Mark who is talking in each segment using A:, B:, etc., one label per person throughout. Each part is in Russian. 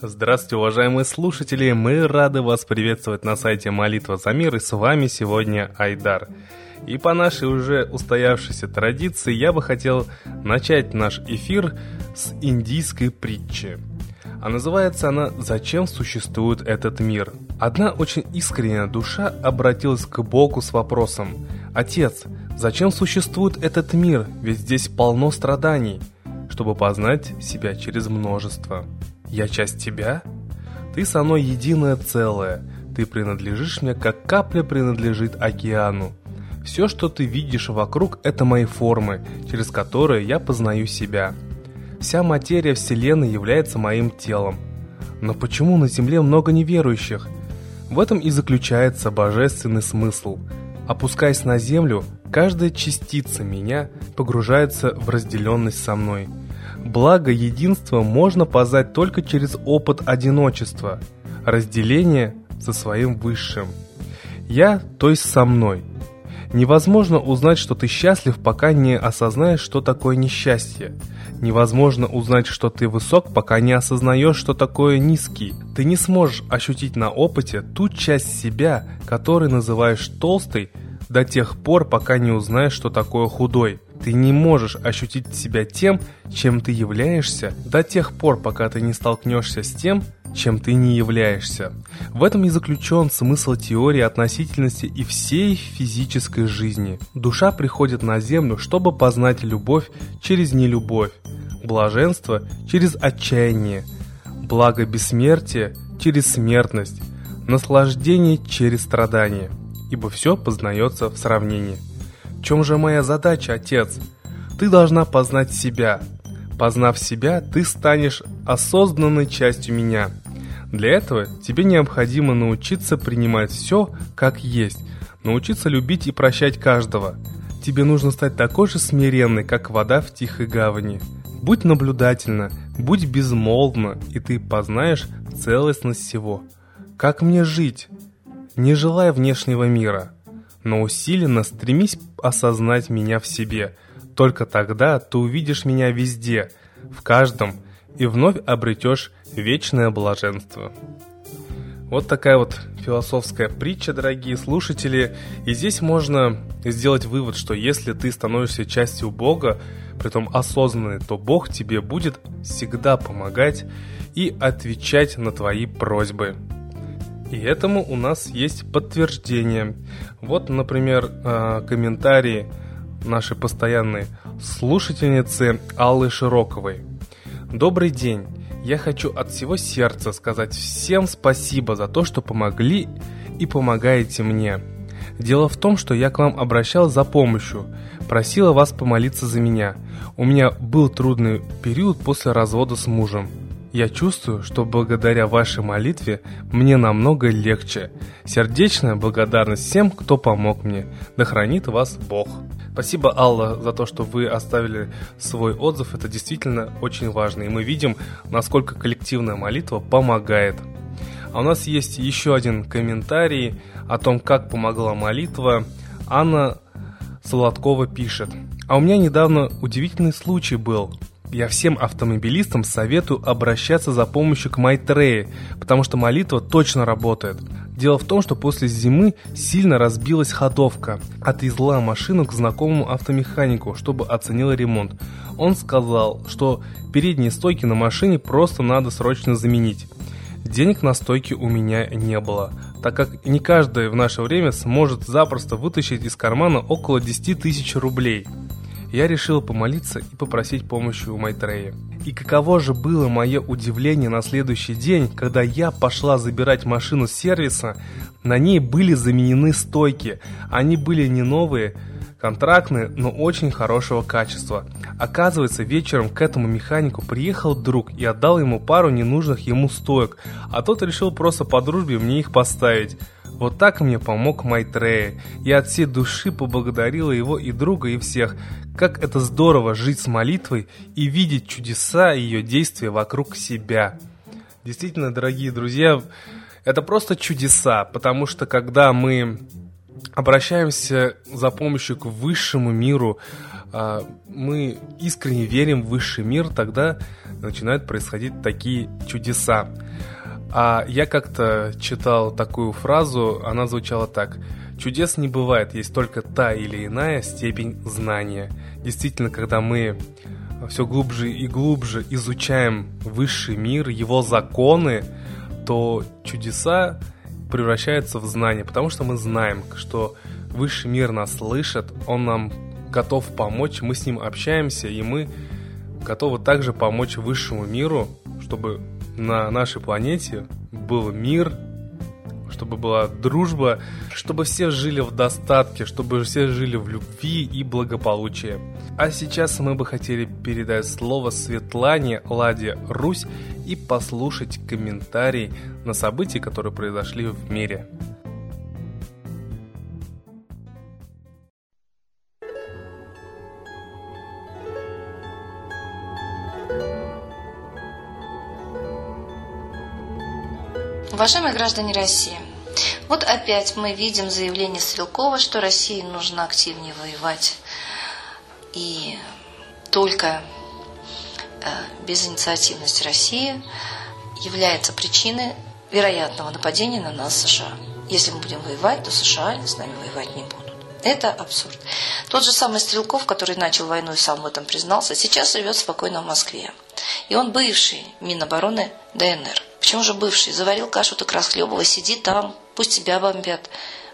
A: Здравствуйте, уважаемые слушатели! Мы рады вас приветствовать на сайте Молитва за мир, и с вами сегодня Айдар. И по нашей уже устоявшейся традиции я бы хотел начать наш эфир с индийской притчи. А называется она «Зачем существует этот мир?». Одна очень искренняя душа обратилась к Богу с вопросом «Отец, зачем существует этот мир? Ведь здесь полно страданий» чтобы познать себя через множество. Я часть тебя? Ты со мной единое целое. Ты принадлежишь мне, как капля принадлежит океану. Все, что ты видишь вокруг, это мои формы, через которые я познаю себя. Вся материя Вселенной является моим телом. Но почему на Земле много неверующих? В этом и заключается божественный смысл. Опускаясь на Землю, каждая частица меня погружается в разделенность со мной – Благо единства можно познать только через опыт одиночества, разделение со своим высшим. Я, то есть со мной. Невозможно узнать, что ты счастлив, пока не осознаешь, что такое несчастье. Невозможно узнать, что ты высок, пока не осознаешь, что такое низкий. Ты не сможешь ощутить на опыте ту часть себя, которую называешь толстой, до тех пор, пока не узнаешь, что такое худой. Ты не можешь ощутить себя тем, чем ты являешься, до тех пор, пока ты не столкнешься с тем, чем ты не являешься. В этом и заключен смысл теории относительности и всей физической жизни. Душа приходит на Землю, чтобы познать любовь через нелюбовь, блаженство через отчаяние, благо бессмертия через смертность, наслаждение через страдание – ибо все познается в сравнении. Чем же моя задача, отец? Ты должна познать себя. Познав себя, ты станешь осознанной частью меня. Для этого тебе необходимо научиться принимать все как есть, научиться любить и прощать каждого. Тебе нужно стать такой же смиренной, как вода в тихой гавани. Будь наблюдательна, будь безмолвна, и ты познаешь целостность всего. Как мне жить? Не желая внешнего мира, но усиленно стремись осознать меня в себе. Только тогда ты увидишь меня везде, в каждом, и вновь обретешь вечное блаженство. Вот такая вот философская притча, дорогие слушатели. И здесь можно сделать вывод, что если ты становишься частью Бога, притом осознанный, то Бог тебе будет всегда помогать и отвечать на твои просьбы. И этому у нас есть подтверждение. Вот, например, а, комментарии нашей постоянной слушательницы Аллы Широковой. Добрый день. Я хочу от всего сердца сказать всем спасибо за то, что помогли и помогаете мне. Дело в том, что я к вам обращалась за помощью, просила вас помолиться за меня. У меня был трудный период после развода с мужем. Я чувствую, что благодаря вашей молитве мне намного легче. Сердечная благодарность всем, кто помог мне. Да хранит вас Бог. Спасибо, Алла, за то, что вы оставили свой отзыв. Это действительно очень важно. И мы видим, насколько коллективная молитва помогает. А у нас есть еще один комментарий о том, как помогла молитва. Анна Солодкова пишет. А у меня недавно удивительный случай был. Я всем автомобилистам советую обращаться за помощью к Майтрея, потому что молитва точно работает. Дело в том, что после зимы сильно разбилась ходовка. Отвезла машину к знакомому автомеханику, чтобы оценил ремонт. Он сказал, что передние стойки на машине просто надо срочно заменить. Денег на стойки у меня не было, так как не каждый в наше время сможет запросто вытащить из кармана около 10 тысяч рублей я решил помолиться и попросить помощи у Майтрея. И каково же было мое удивление на следующий день, когда я пошла забирать машину с сервиса, на ней были заменены стойки. Они были не новые, контрактные, но очень хорошего качества. Оказывается, вечером к этому механику приехал друг и отдал ему пару ненужных ему стоек, а тот решил просто по дружбе мне их поставить. Вот так мне помог Майтрея. Я от всей души поблагодарила его и друга, и всех. Как это здорово жить с молитвой и видеть чудеса и ее действия вокруг себя. Действительно, дорогие друзья, это просто чудеса, потому что когда мы обращаемся за помощью к высшему миру, а, мы искренне верим в высший мир, тогда начинают происходить такие чудеса. А я как-то читал такую фразу, она звучала так. Чудес не бывает, есть только та или иная степень знания. Действительно, когда мы все глубже и глубже изучаем высший мир, его законы, то чудеса превращаются в знания, потому что мы знаем, что высший мир нас слышит, он нам готов помочь, мы с ним общаемся, и мы готовы также помочь высшему миру, чтобы на нашей планете был мир, чтобы была дружба, чтобы все жили в достатке, чтобы все жили в любви и благополучии. А сейчас мы бы хотели передать слово Светлане Ладе Русь и послушать комментарий на события, которые произошли в мире.
B: Уважаемые граждане России, вот опять мы видим заявление Стрелкова, что России нужно активнее воевать. И только э, безинициативность России является причиной вероятного нападения на нас США. Если мы будем воевать, то США с нами воевать не будут. Это абсурд. Тот же самый Стрелков, который начал войну и сам в этом признался, сейчас живет спокойно в Москве. И он бывший Минобороны ДНР. Почему же бывший? Заварил кашу, так расхлебывай, сиди там, пусть тебя бомбят.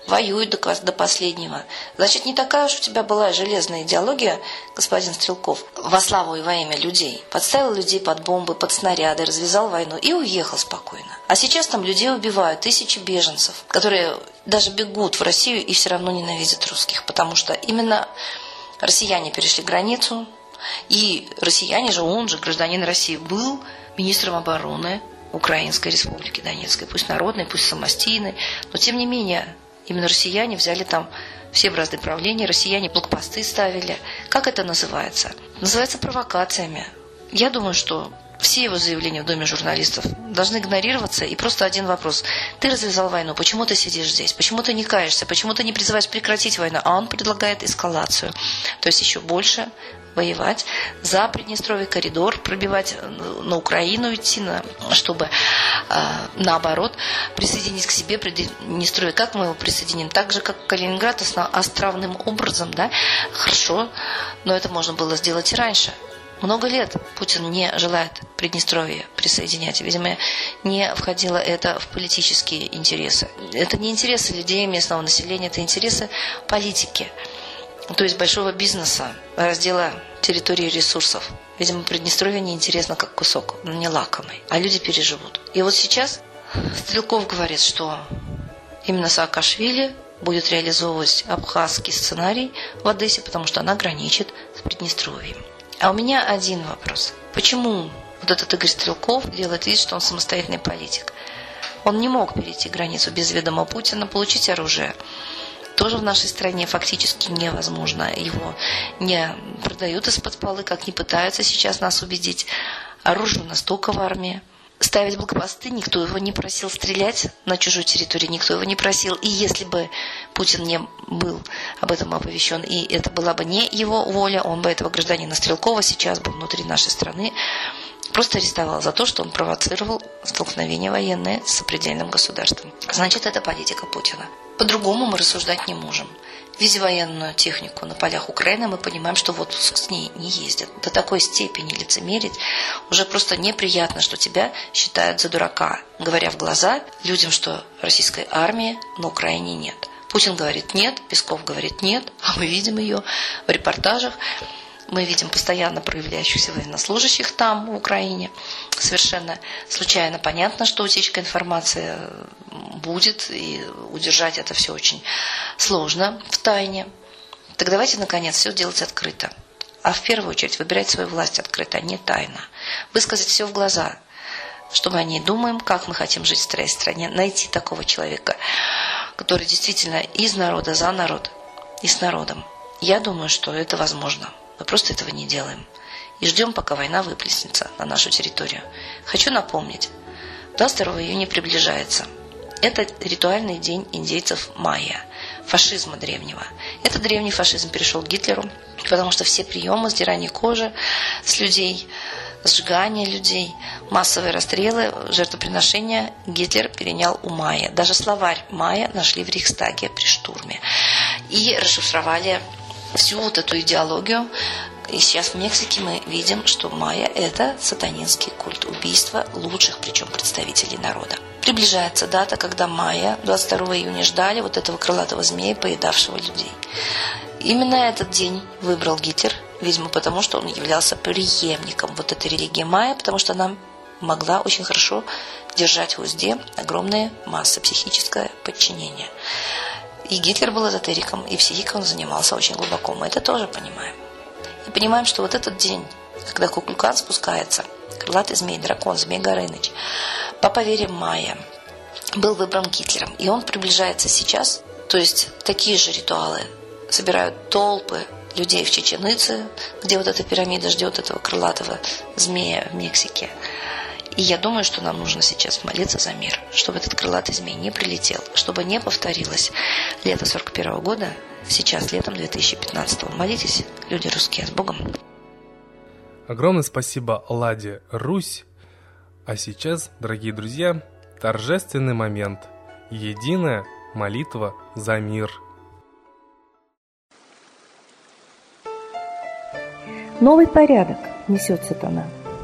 B: Воюй до, до последнего. Значит, не такая уж у тебя была железная идеология, господин Стрелков, во славу и во имя людей. Подставил людей под бомбы, под снаряды, развязал войну и уехал спокойно. А сейчас там людей убивают, тысячи беженцев, которые даже бегут в Россию и все равно ненавидят русских, потому что именно россияне перешли границу, и россияне же, он же, гражданин России, был министром обороны Украинской республики Донецкой, пусть народной, пусть самостийной, но тем не менее именно россияне взяли там все бразды правления, россияне блокпосты ставили. Как это называется? Называется провокациями. Я думаю, что все его заявления в Доме журналистов должны игнорироваться. И просто один вопрос. Ты развязал войну, почему ты сидишь здесь? Почему ты не каешься? Почему ты не призываешь прекратить войну? А он предлагает эскалацию. То есть еще больше воевать за Приднестровье, коридор пробивать, э, на Украину идти, на, чтобы э, наоборот присоединить к себе Приднестровье. Как мы его присоединим? Так же, как Калининград, островным образом, да? Хорошо, но это можно было сделать и раньше. Много лет Путин не желает Приднестровье присоединять. Видимо, не входило это в политические интересы. Это не интересы людей, местного населения, это интересы политики то есть большого бизнеса, раздела территории ресурсов. Видимо, Приднестровье не интересно как кусок, но не лакомый, а люди переживут. И вот сейчас Стрелков говорит, что именно Саакашвили будет реализовывать абхазский сценарий в Одессе, потому что она граничит с Приднестровьем. А у меня один вопрос. Почему вот этот Игорь Стрелков делает вид, что он самостоятельный политик? Он не мог перейти границу без ведома Путина, получить оружие тоже в нашей стране фактически невозможно. Его не продают из-под полы, как не пытаются сейчас нас убедить. Оружие настолько в армии. Ставить блокпосты никто его не просил стрелять на чужой территории, никто его не просил. И если бы Путин не был об этом оповещен, и это была бы не его воля, он бы этого гражданина Стрелкова сейчас бы внутри нашей страны просто арестовал за то, что он провоцировал столкновение военное с сопредельным государством. Значит, это политика Путина. По-другому мы рассуждать не можем. Видя военную технику на полях Украины, мы понимаем, что вот с ней не ездят. До такой степени лицемерить уже просто неприятно, что тебя считают за дурака, говоря в глаза людям, что российской армии на Украине нет. Путин говорит нет, Песков говорит нет, а мы видим ее в репортажах. Мы видим постоянно проявляющихся военнослужащих там, в Украине. Совершенно случайно понятно, что утечка информации будет, и удержать это все очень сложно в тайне. Так давайте, наконец, все делать открыто. А в первую очередь выбирать свою власть открыто, а не тайно. Высказать все в глаза, что мы о ней думаем, как мы хотим жить в своей стране, найти такого человека, который действительно из народа, за народ и с народом. Я думаю, что это возможно. Мы просто этого не делаем. И ждем, пока война выплеснется на нашу территорию. Хочу напомнить, 22 июня приближается. Это ритуальный день индейцев майя. фашизма древнего. Этот древний фашизм перешел к Гитлеру, потому что все приемы, сдирание кожи с людей, сжигание людей, массовые расстрелы, жертвоприношения Гитлер перенял у Майя. Даже словарь Майя нашли в Рейхстаге при штурме. И расшифровали всю вот эту идеологию. И сейчас в Мексике мы видим, что майя – это сатанинский культ убийства лучших, причем представителей народа. Приближается дата, когда майя 22 июня ждали вот этого крылатого змея, поедавшего людей. Именно этот день выбрал Гитлер, видимо, потому что он являлся преемником вот этой религии майя, потому что она могла очень хорошо держать в узде огромные массы, психическое подчинение. И Гитлер был эзотериком, и психикой он занимался очень глубоко. Мы это тоже понимаем. И понимаем, что вот этот день, когда Куклукан спускается, крылатый змей, дракон, змей Горыныч, по поверьям Майя, был выбран Гитлером. И он приближается сейчас, то есть такие же ритуалы собирают толпы людей в Чеченице, где вот эта пирамида ждет этого крылатого змея в Мексике – и я думаю, что нам нужно сейчас молиться за мир, чтобы этот крылатый змей не прилетел, чтобы не повторилось лето 41 года, сейчас летом 2015. Молитесь, люди русские, с Богом.
A: Огромное спасибо Ладе Русь. А сейчас, дорогие друзья, торжественный момент. Единая молитва за мир.
C: Новый порядок несет сатана –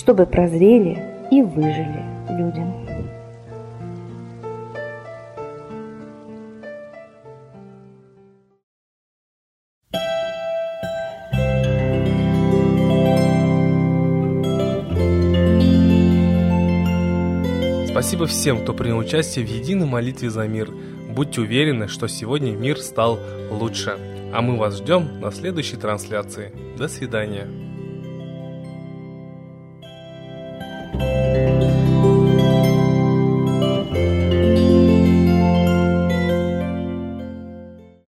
C: чтобы прозрели и выжили людям.
A: Спасибо всем, кто принял участие в единой молитве за мир. Будьте уверены, что сегодня мир стал лучше. А мы вас ждем на следующей трансляции. До свидания.